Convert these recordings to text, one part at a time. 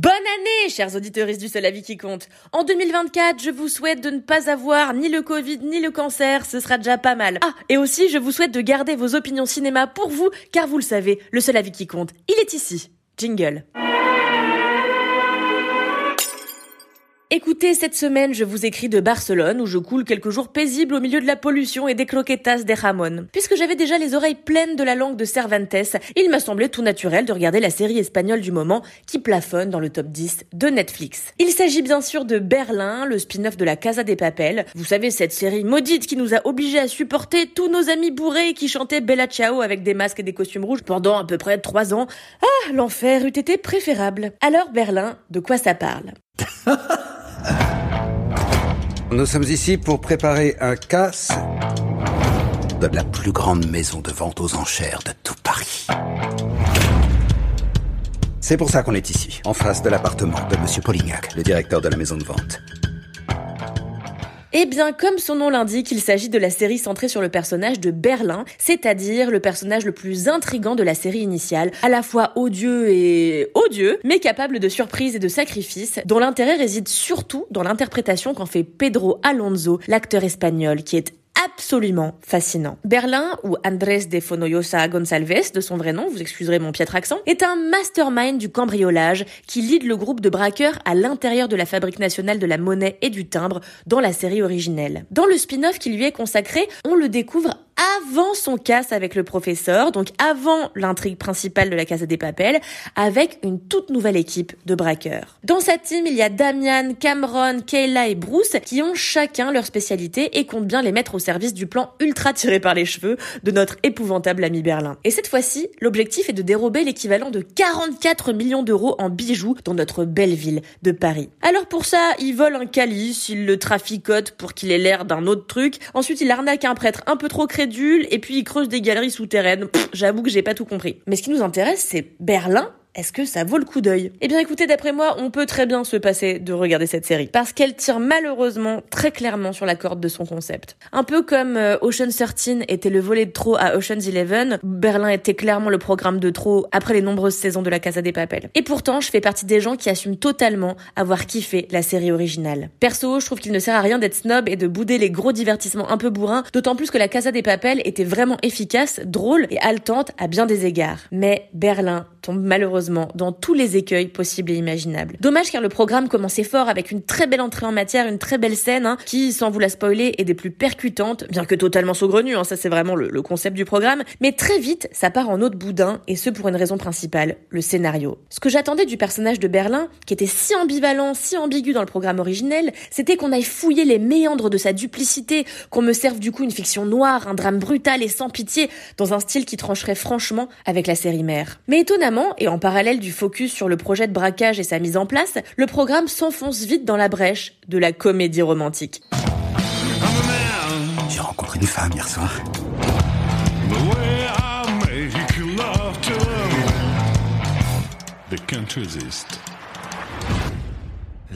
Bonne année, chers auditeurs du Seul Avis qui compte. En 2024, je vous souhaite de ne pas avoir ni le Covid ni le cancer, ce sera déjà pas mal. Ah, et aussi, je vous souhaite de garder vos opinions cinéma pour vous, car vous le savez, le seul avis qui compte, il est ici. Jingle. Écoutez, cette semaine, je vous écris de Barcelone où je coule quelques jours paisibles au milieu de la pollution et des croquetas de jamon. Puisque j'avais déjà les oreilles pleines de la langue de Cervantes, il m'a semblé tout naturel de regarder la série espagnole du moment qui plafonne dans le top 10 de Netflix. Il s'agit bien sûr de Berlin, le spin-off de la Casa des Papel. Vous savez, cette série maudite qui nous a obligés à supporter tous nos amis bourrés qui chantaient Bella Ciao avec des masques et des costumes rouges pendant à peu près trois ans. Ah, l'enfer eût été préférable. Alors Berlin, de quoi ça parle? Nous sommes ici pour préparer un casse de la plus grande maison de vente aux enchères de tout Paris. C'est pour ça qu'on est ici, en face de l'appartement de Monsieur Polignac, le directeur de la maison de vente. Eh bien, comme son nom l'indique, il s'agit de la série centrée sur le personnage de Berlin, c'est-à-dire le personnage le plus intrigant de la série initiale, à la fois odieux et odieux, mais capable de surprises et de sacrifices, dont l'intérêt réside surtout dans l'interprétation qu'en fait Pedro Alonso, l'acteur espagnol, qui est absolument fascinant. Berlin, ou Andrés de Fonoyosa Gonçalves, de son vrai nom, vous excuserez mon piètre accent, est un mastermind du cambriolage qui lead le groupe de braqueurs à l'intérieur de la Fabrique nationale de la monnaie et du timbre dans la série originelle. Dans le spin-off qui lui est consacré, on le découvre avant son casse avec le professeur, donc avant l'intrigue principale de la Casa des Papels, avec une toute nouvelle équipe de braqueurs. Dans sa team, il y a Damian, Cameron, Kayla et Bruce qui ont chacun leur spécialité et comptent bien les mettre au service du plan ultra tiré par les cheveux de notre épouvantable ami Berlin. Et cette fois-ci, l'objectif est de dérober l'équivalent de 44 millions d'euros en bijoux dans notre belle ville de Paris. Alors pour ça, ils volent un calice, ils le traficotent pour qu'il ait l'air d'un autre truc, ensuite il arnaque un prêtre un peu trop crédible et puis il creuse des galeries souterraines. J'avoue que j'ai pas tout compris. Mais ce qui nous intéresse, c'est Berlin est-ce que ça vaut le coup d'œil? Eh bien écoutez, d'après moi, on peut très bien se passer de regarder cette série. Parce qu'elle tire malheureusement très clairement sur la corde de son concept. Un peu comme euh, Ocean 13 était le volet de trop à Ocean's 11, Berlin était clairement le programme de trop après les nombreuses saisons de la Casa des Papel. Et pourtant, je fais partie des gens qui assument totalement avoir kiffé la série originale. Perso, je trouve qu'il ne sert à rien d'être snob et de bouder les gros divertissements un peu bourrins, d'autant plus que la Casa des Papel était vraiment efficace, drôle et haletante à bien des égards. Mais Berlin tombe malheureusement dans tous les écueils possibles et imaginables. Dommage car le programme commençait fort avec une très belle entrée en matière, une très belle scène hein, qui, sans vous la spoiler, est des plus percutantes, bien que totalement saugrenue, hein, ça c'est vraiment le, le, concept du programme, mais très vite ça part en autre boudin et ce pour une raison principale, le scénario. Ce que j'attendais du personnage de Berlin, qui était si ambivalent, si ambigu dans le programme originel, c'était qu'on aille fouiller les méandres de sa duplicité, qu'on me serve du coup une fiction noire, un drame brutal et sans pitié, dans un style qui trancherait franchement avec la série mère. Mais étonnamment, et en parallèle du focus sur le projet de braquage et sa mise en place, le programme s'enfonce vite dans la brèche de la comédie romantique. J'ai rencontré une femme hier soir.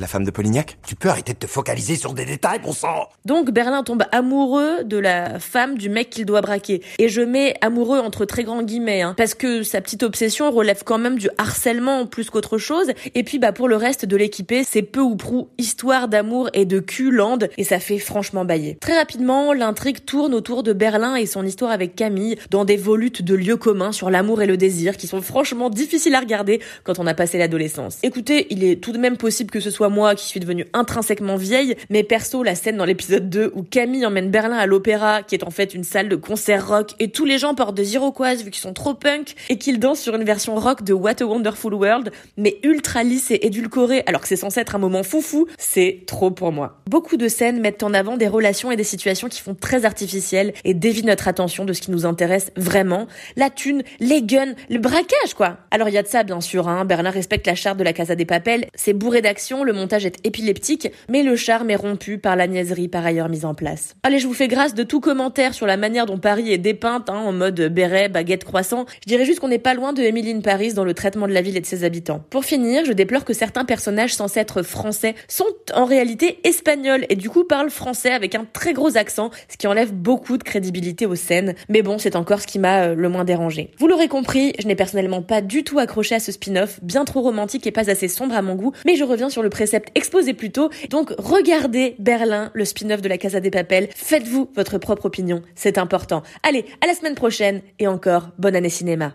La femme de Polignac Tu peux arrêter de te focaliser sur des détails, bon sang Donc Berlin tombe amoureux de la femme du mec qu'il doit braquer. Et je mets amoureux entre très grands guillemets, hein, parce que sa petite obsession relève quand même du harcèlement plus qu'autre chose. Et puis bah pour le reste de l'équipé, c'est peu ou prou histoire d'amour et de cul land, et ça fait franchement bailler. Très rapidement, l'intrigue tourne autour de Berlin et son histoire avec Camille, dans des volutes de lieux communs sur l'amour et le désir, qui sont franchement difficiles à regarder quand on a passé l'adolescence. Écoutez, il est tout de même possible que ce soit moi qui suis devenue intrinsèquement vieille, mais perso, la scène dans l'épisode 2 où Camille emmène Berlin à l'opéra, qui est en fait une salle de concert rock, et tous les gens portent des iroquoises vu qu'ils sont trop punk, et qu'ils dansent sur une version rock de What a Wonderful World, mais ultra lisse et édulcorée, alors que c'est censé être un moment foufou, c'est trop pour moi. Beaucoup de scènes mettent en avant des relations et des situations qui font très artificielles et dévient notre attention de ce qui nous intéresse vraiment, la thune, les guns, le braquage quoi. Alors il y a de ça bien sûr, hein. Berlin respecte la charte de la Casa des Papels, c'est bourré d'action, le montage est épileptique, mais le charme est rompu par la niaiserie par ailleurs mise en place. Allez, je vous fais grâce de tout commentaire sur la manière dont Paris est dépeinte, hein, en mode béret, baguette, croissant. Je dirais juste qu'on n'est pas loin de Emily Paris dans le traitement de la ville et de ses habitants. Pour finir, je déplore que certains personnages censés être français sont en réalité espagnols et du coup parlent français avec un très gros accent, ce qui enlève beaucoup de crédibilité aux scènes. Mais bon, c'est encore ce qui m'a euh, le moins dérangé. Vous l'aurez compris, je n'ai personnellement pas du tout accroché à ce spin-off, bien trop romantique et pas assez sombre à mon goût, mais je reviens sur le exposé plus tôt. Donc regardez Berlin, le spin-off de la Casa des Papel, faites-vous votre propre opinion, c'est important. Allez, à la semaine prochaine et encore bonne année cinéma.